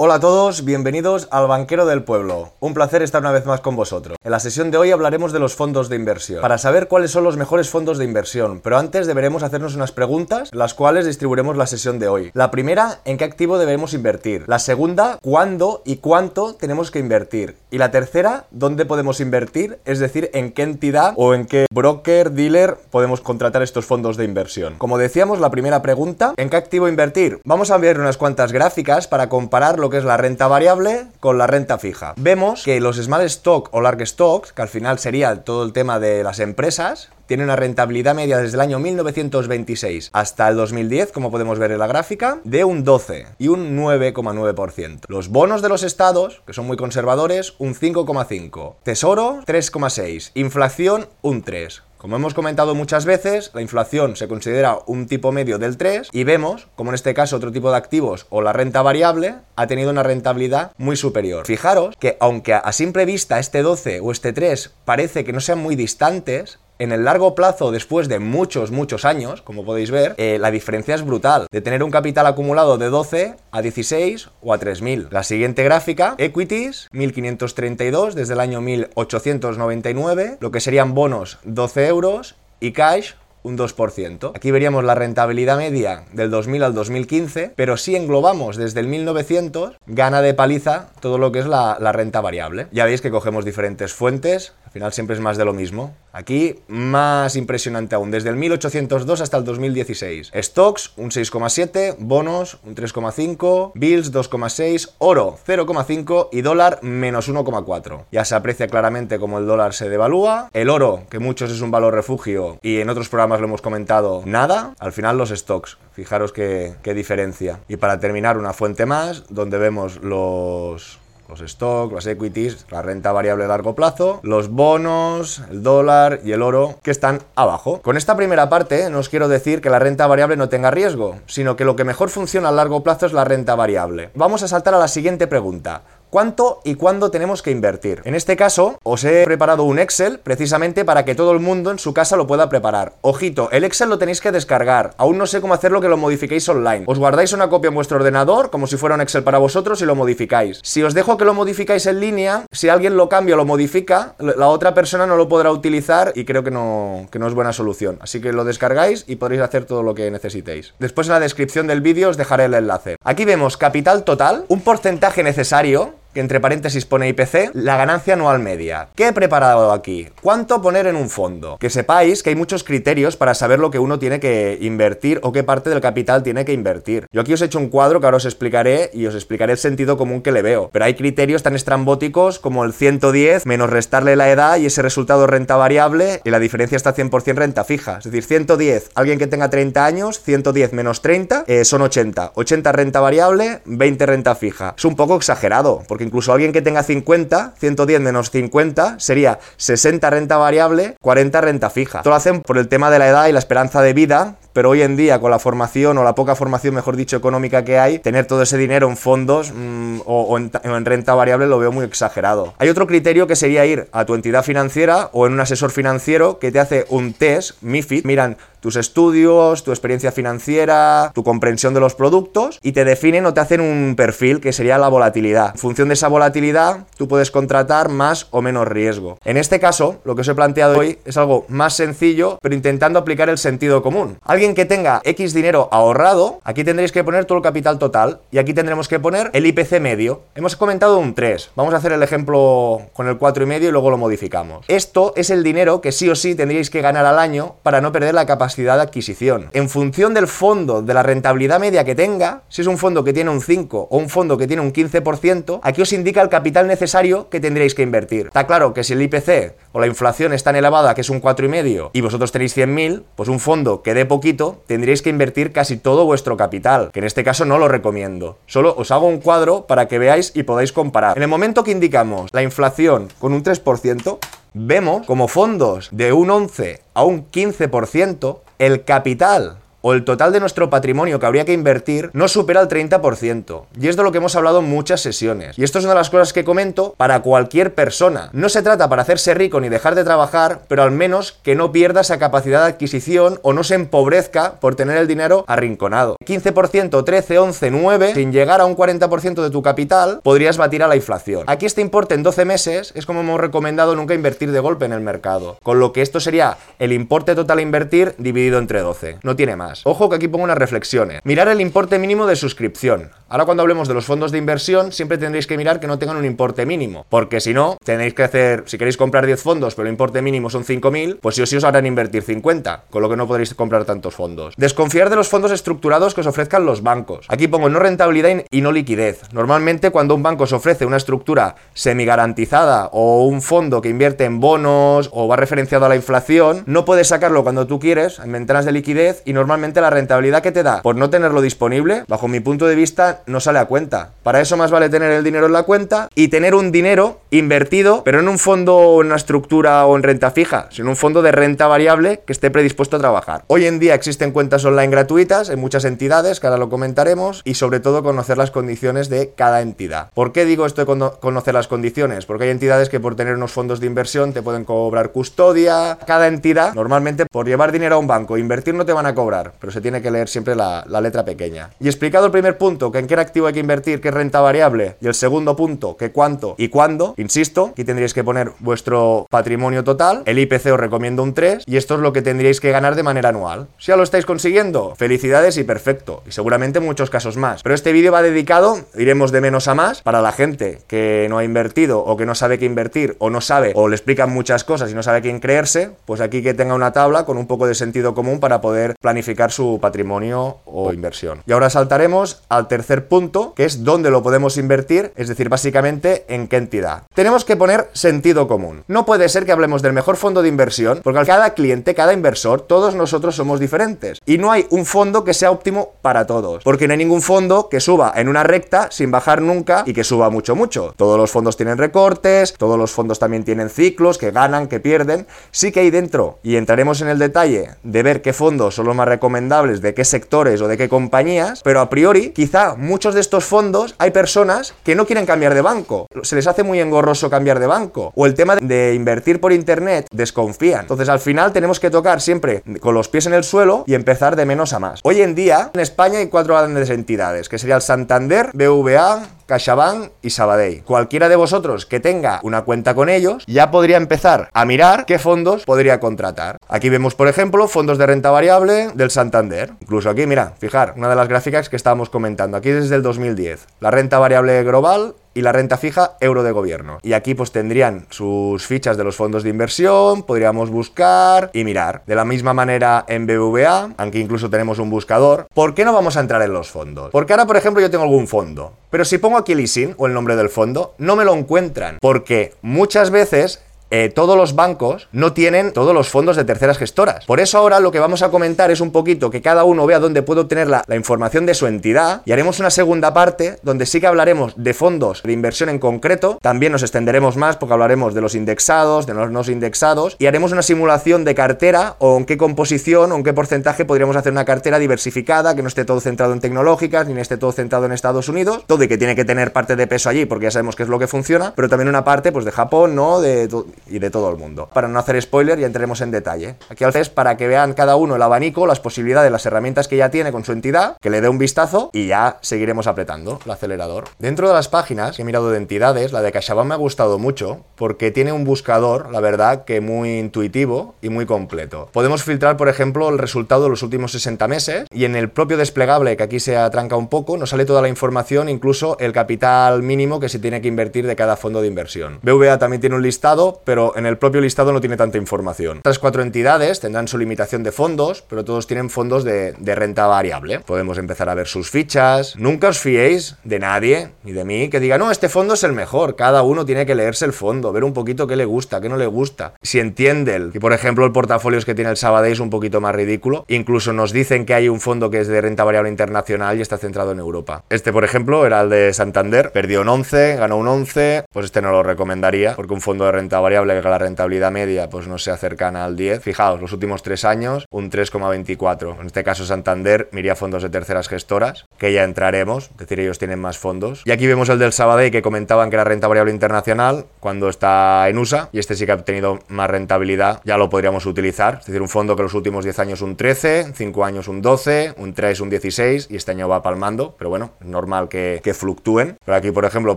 Hola a todos, bienvenidos al Banquero del Pueblo. Un placer estar una vez más con vosotros. En la sesión de hoy hablaremos de los fondos de inversión, para saber cuáles son los mejores fondos de inversión, pero antes deberemos hacernos unas preguntas, las cuales distribuiremos la sesión de hoy. La primera, ¿en qué activo debemos invertir? La segunda, ¿cuándo y cuánto tenemos que invertir? Y la tercera, ¿dónde podemos invertir? Es decir, ¿en qué entidad o en qué broker, dealer podemos contratar estos fondos de inversión? Como decíamos, la primera pregunta, ¿en qué activo invertir? Vamos a ver unas cuantas gráficas para compararlo que es la renta variable con la renta fija. Vemos que los small stock o large stocks, que al final sería todo el tema de las empresas, tiene una rentabilidad media desde el año 1926 hasta el 2010, como podemos ver en la gráfica, de un 12 y un 9,9%. Los bonos de los estados, que son muy conservadores, un 5,5. Tesoro, 3,6. Inflación, un 3. Como hemos comentado muchas veces, la inflación se considera un tipo medio del 3 y vemos como en este caso otro tipo de activos o la renta variable ha tenido una rentabilidad muy superior. Fijaros que aunque a simple vista este 12 o este 3 parece que no sean muy distantes, en el largo plazo, después de muchos, muchos años, como podéis ver, eh, la diferencia es brutal. De tener un capital acumulado de 12 a 16 o a 3.000. La siguiente gráfica, equities, 1.532 desde el año 1899, lo que serían bonos 12 euros y cash un 2%. Aquí veríamos la rentabilidad media del 2000 al 2015, pero si englobamos desde el 1900, gana de paliza todo lo que es la, la renta variable. Ya veis que cogemos diferentes fuentes, al final siempre es más de lo mismo. Aquí más impresionante aún, desde el 1802 hasta el 2016. Stocks un 6,7, bonos un 3,5, bills 2,6, oro 0,5 y dólar menos 1,4. Ya se aprecia claramente cómo el dólar se devalúa. El oro, que muchos es un valor refugio y en otros programas lo hemos comentado, nada. Al final los stocks, fijaros qué, qué diferencia. Y para terminar una fuente más, donde vemos los los stocks, las equities, la renta variable a largo plazo, los bonos, el dólar y el oro que están abajo. Con esta primera parte no os quiero decir que la renta variable no tenga riesgo, sino que lo que mejor funciona a largo plazo es la renta variable. Vamos a saltar a la siguiente pregunta cuánto y cuándo tenemos que invertir. En este caso, os he preparado un Excel precisamente para que todo el mundo en su casa lo pueda preparar. Ojito, el Excel lo tenéis que descargar. Aún no sé cómo hacerlo que lo modifiquéis online. Os guardáis una copia en vuestro ordenador, como si fuera un Excel para vosotros, y lo modificáis. Si os dejo que lo modificáis en línea, si alguien lo cambia o lo modifica, la otra persona no lo podrá utilizar y creo que no, que no es buena solución. Así que lo descargáis y podréis hacer todo lo que necesitéis. Después en la descripción del vídeo os dejaré el enlace. Aquí vemos capital total, un porcentaje necesario entre paréntesis pone IPC, la ganancia anual media. ¿Qué he preparado aquí? ¿Cuánto poner en un fondo? Que sepáis que hay muchos criterios para saber lo que uno tiene que invertir o qué parte del capital tiene que invertir. Yo aquí os he hecho un cuadro que ahora os explicaré y os explicaré el sentido común que le veo. Pero hay criterios tan estrambóticos como el 110 menos restarle la edad y ese resultado renta variable y la diferencia está 100% renta fija. Es decir, 110, alguien que tenga 30 años, 110 menos 30 eh, son 80. 80 renta variable, 20 renta fija. Es un poco exagerado, porque incluso alguien que tenga 50, 110 menos 50 sería 60 renta variable, 40 renta fija. Esto lo hacen por el tema de la edad y la esperanza de vida, pero hoy en día con la formación o la poca formación, mejor dicho, económica que hay, tener todo ese dinero en fondos mm, o, en, en, renta variable lo veo muy exagerado. Hay otro criterio que sería ir a tu entidad financiera o en un asesor financiero que te hace un test, MIFID, miran tus estudios, tu experiencia financiera, tu comprensión de los productos y te definen o te hacen un perfil que sería la volatilidad. En función de esa volatilidad, tú puedes contratar más o menos riesgo. En este caso, lo que os he planteado hoy es algo más sencillo, pero intentando aplicar el sentido común. Alguien que tenga X dinero ahorrado, aquí tendréis que poner todo el capital total y aquí tendremos que poner el IPC medio. Hemos comentado un 3. Vamos a hacer el ejemplo con el 4,5 y luego lo modificamos. Esto es el dinero que sí o sí tendríais que ganar al año para no perder la capacidad capacidad de adquisición. En función del fondo, de la rentabilidad media que tenga, si es un fondo que tiene un 5 o un fondo que tiene un 15%, aquí os indica el capital necesario que tendréis que invertir. Está claro que si el IPC o la inflación es tan elevada que es un 4,5 y vosotros tenéis 100.000, pues un fondo que dé poquito, tendréis que invertir casi todo vuestro capital, que en este caso no lo recomiendo. Solo os hago un cuadro para que veáis y podáis comparar. En el momento que indicamos la inflación con un 3%, vemos como fondos de un 11 a un 15%, el capital o el total de nuestro patrimonio que habría que invertir no supera el 30%. Y es de lo que hemos hablado en muchas sesiones. Y esto es una de las cosas que comento para cualquier persona. No se trata para hacerse rico ni dejar de trabajar, pero al menos que no pierda esa capacidad de adquisición o no se empobrezca por tener el dinero arrinconado. 15%, 13, 11, 9, sin llegar a un 40% de tu capital, podrías batir a la inflación. Aquí este importe en 12 meses es como hemos recomendado nunca invertir de golpe en el mercado. Con lo que esto sería el importe total a invertir dividido entre 12. No tiene más. Ojo que aquí pongo unas reflexiones. Mirar el importe mínimo de suscripción. Ahora cuando hablemos de los fondos de inversión, siempre tendréis que mirar que no tengan un importe mínimo. Porque si no, tenéis que hacer, si queréis comprar 10 fondos, pero el importe mínimo son 5.000, pues si os, si os harán invertir 50, con lo que no podréis comprar tantos fondos. Desconfiar de los fondos estructurados que os ofrezcan los bancos. Aquí pongo no rentabilidad y no liquidez. Normalmente cuando un banco os ofrece una estructura semi garantizada o un fondo que invierte en bonos o va referenciado a la inflación, no puedes sacarlo cuando tú quieres en ventanas de liquidez y normalmente la rentabilidad que te da por no tenerlo disponible, bajo mi punto de vista, no sale a cuenta. Para eso más vale tener el dinero en la cuenta y tener un dinero invertido, pero en un fondo o en una estructura o en renta fija, sino un fondo de renta variable que esté predispuesto a trabajar. Hoy en día existen cuentas online gratuitas en muchas entidades, que ahora lo comentaremos, y sobre todo conocer las condiciones de cada entidad. ¿Por qué digo esto de conocer las condiciones? Porque hay entidades que por tener unos fondos de inversión te pueden cobrar custodia. Cada entidad, normalmente por llevar dinero a un banco e invertir no te van a cobrar, pero se tiene que leer siempre la, letra pequeña. Y explicado el primer punto, que en qué activo hay que invertir, qué renta variable, y el segundo punto, que cuánto y cuándo, insisto, aquí tendríais que poner vuestro patrimonio total, el IPC os recomiendo un 3, y esto es lo que tendríais que ganar de manera anual. Si ya lo estáis consiguiendo, felicidades y perfecto, y seguramente muchos casos más. Pero este vídeo va dedicado, iremos de menos a más, para la gente que no ha invertido o que no sabe qué invertir o no sabe o le explican muchas cosas y no sabe quién creerse, pues aquí que tenga una tabla con un poco de sentido común para poder planificar su patrimonio o inversión. Y ahora saltaremos al tercer punto, que es dónde lo podemos invertir, es decir, básicamente en qué entidad. Tenemos que poner sentido común. No puede ser que hablemos del mejor fondo de inversión, porque cada cliente, cada inversor, todos nosotros somos diferentes. Y no hay un fondo que sea óptimo para todos, porque no hay ningún fondo que suba en una recta sin bajar nunca y que suba mucho, mucho. Todos los fondos tienen recortes, todos los fondos también tienen ciclos, que ganan, que pierden. Sí que hay dentro, y entraremos en el detalle de ver qué fondos son los más recomendables, de qué sectores o de qué compañías, pero a priori, quizá muchos de estos fondos hay personas que no quieren cambiar de banco. Se les hace muy engorroso cambiar de banco. O el tema de invertir por internet, desconfían. Entonces al final tenemos que tocar siempre con los pies en el suelo y empezar de menos a más. Hoy en día en España hay cuatro grandes entidades, que sería el Santander, BVA, CaixaBank y Sabadell. Cualquiera de vosotros que tenga una cuenta con ellos ya podría empezar a mirar qué fondos podría contratar. Aquí vemos, por ejemplo, fondos de renta variable del Santander. Incluso aquí, mira, fijar, una de las gráficas que estábamos comentando. Aquí desde el 2010. La renta variable global y la renta fija euro de gobierno. Y aquí pues tendrían sus fichas de los fondos de inversión, podríamos buscar y mirar. De la misma manera en BVA, aunque incluso tenemos un buscador, ¿por qué no vamos a entrar en los fondos? Porque ahora, por ejemplo, yo tengo algún fondo, pero si pongo aquí ISIN o el nombre del fondo, no me lo encuentran, porque muchas veces eh, todos los bancos no tienen todos los fondos de terceras gestoras. Por eso ahora lo que vamos a comentar es un poquito que cada uno vea dónde puede obtener la, información de su entidad y haremos una segunda parte donde sí que hablaremos de fondos de inversión en concreto. También nos extenderemos más porque hablaremos de los indexados, de los no indexados y haremos una simulación de cartera o en qué composición o en qué porcentaje podríamos hacer una cartera diversificada que no esté todo centrado en tecnológicas ni esté todo centrado en Estados Unidos. Todo y que tiene que tener parte de peso allí porque ya sabemos que es lo que funciona, pero también una parte pues de Japón, ¿no? De y de todo el mundo. Para no hacer spoiler, ya entraremos en detalle. Aquí al es para que vean cada uno el abanico, las posibilidades, las herramientas que ya tiene con su entidad, que le dé un vistazo y ya seguiremos apretando el acelerador. Dentro de las páginas que he mirado de entidades, la de CaixaBank me ha gustado mucho porque tiene un buscador, la verdad, que muy intuitivo y muy completo. Podemos filtrar, por ejemplo, el resultado de los últimos 60 meses y en el propio desplegable, que aquí se atranca un poco, nos sale toda la información, incluso el capital mínimo que se tiene que invertir de cada fondo de inversión. BVA también tiene un listado, pero en el propio listado no tiene tanta información. Estas cuatro entidades tendrán su limitación de fondos, pero todos tienen fondos de, de, renta variable. Podemos empezar a ver sus fichas. Nunca os fiéis de nadie, ni de mí, que diga, no, este fondo es el mejor. Cada uno tiene que leerse el fondo, ver un poquito qué le gusta, qué no le gusta. Si entiende el, que, por ejemplo, el portafolio que tiene el Sabadell es un poquito más ridículo, incluso nos dicen que hay un fondo que es de renta variable internacional y está centrado en Europa. Este, por ejemplo, era el de Santander, perdió un 11, ganó un 11, pues este no lo recomendaría, porque un fondo de renta variable variable que la rentabilidad media pues no sea cercana al 10. Fijaos, los últimos tres años un 3,24. En este caso Santander miría fondos de terceras gestoras, que ya entraremos, es decir, ellos tienen más fondos. Y aquí vemos el del Sabadell que comentaban que era renta variable internacional cuando está en USA y este sí que ha obtenido más rentabilidad, ya lo podríamos utilizar. Es decir, un fondo que los últimos 10 años un 13, 5 años un 12, un 3 un 16 y este año va palmando, pero bueno, es normal que, que fluctúen. Pero aquí, por ejemplo,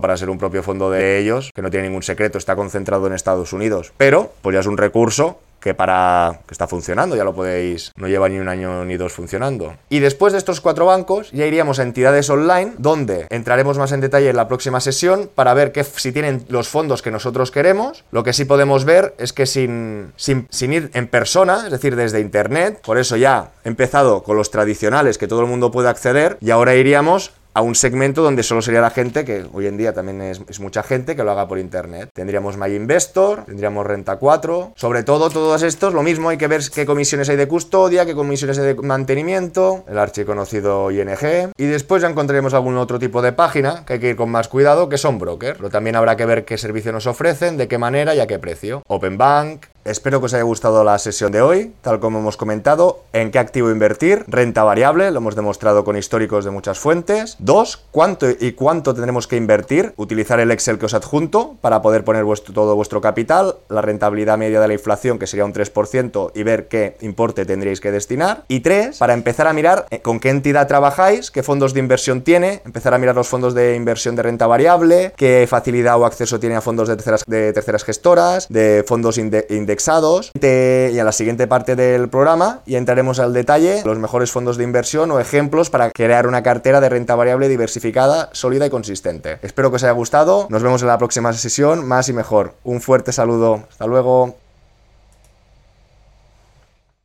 para ser un propio fondo de ellos, que no tiene ningún secreto, está concentrado en Estados Unidos, pero pues ya es un recurso que para que está funcionando, ya lo podéis, no lleva ni un año ni dos funcionando. Y después de estos cuatro bancos ya iríamos a entidades online donde entraremos más en detalle en la próxima sesión para ver que si tienen los fondos que nosotros queremos. Lo que sí podemos ver es que sin, sin, sin ir en persona, es decir, desde internet, por eso ya he empezado con los tradicionales que todo el mundo puede acceder y ahora iríamos a un segmento donde solo sería la gente, que hoy en día también es, mucha gente, que lo haga por internet. Tendríamos My Investor, tendríamos Renta 4, sobre todo todos estos, lo mismo, hay que ver qué comisiones hay de custodia, qué comisiones hay de mantenimiento, el archiconocido ING, y después ya encontraremos algún otro tipo de página que hay que ir con más cuidado, que son brokers, pero también habrá que ver qué servicio nos ofrecen, de qué manera y a qué precio. Open Bank, Espero que os haya gustado la sesión de hoy, tal como hemos comentado, en qué activo invertir, renta variable, lo hemos demostrado con históricos de muchas fuentes. Dos, cuánto y cuánto tendremos que invertir, utilizar el Excel que os adjunto para poder poner todo vuestro capital, la rentabilidad media de la inflación que sería un 3% y ver qué importe tendríais que destinar. Y tres, para empezar a mirar eh, con qué entidad trabajáis, qué fondos de inversión tiene, empezar a mirar los fondos de inversión de renta variable, qué facilidad o acceso tiene a fondos de terceras, de terceras gestoras, de fondos indexados y a la siguiente parte del programa y entraremos al detalle los mejores fondos de inversión o ejemplos para crear una cartera de renta variable diversificada, sólida y consistente. Espero que os haya gustado. Nos vemos en la próxima sesión, más y mejor. Un fuerte saludo. Hasta luego.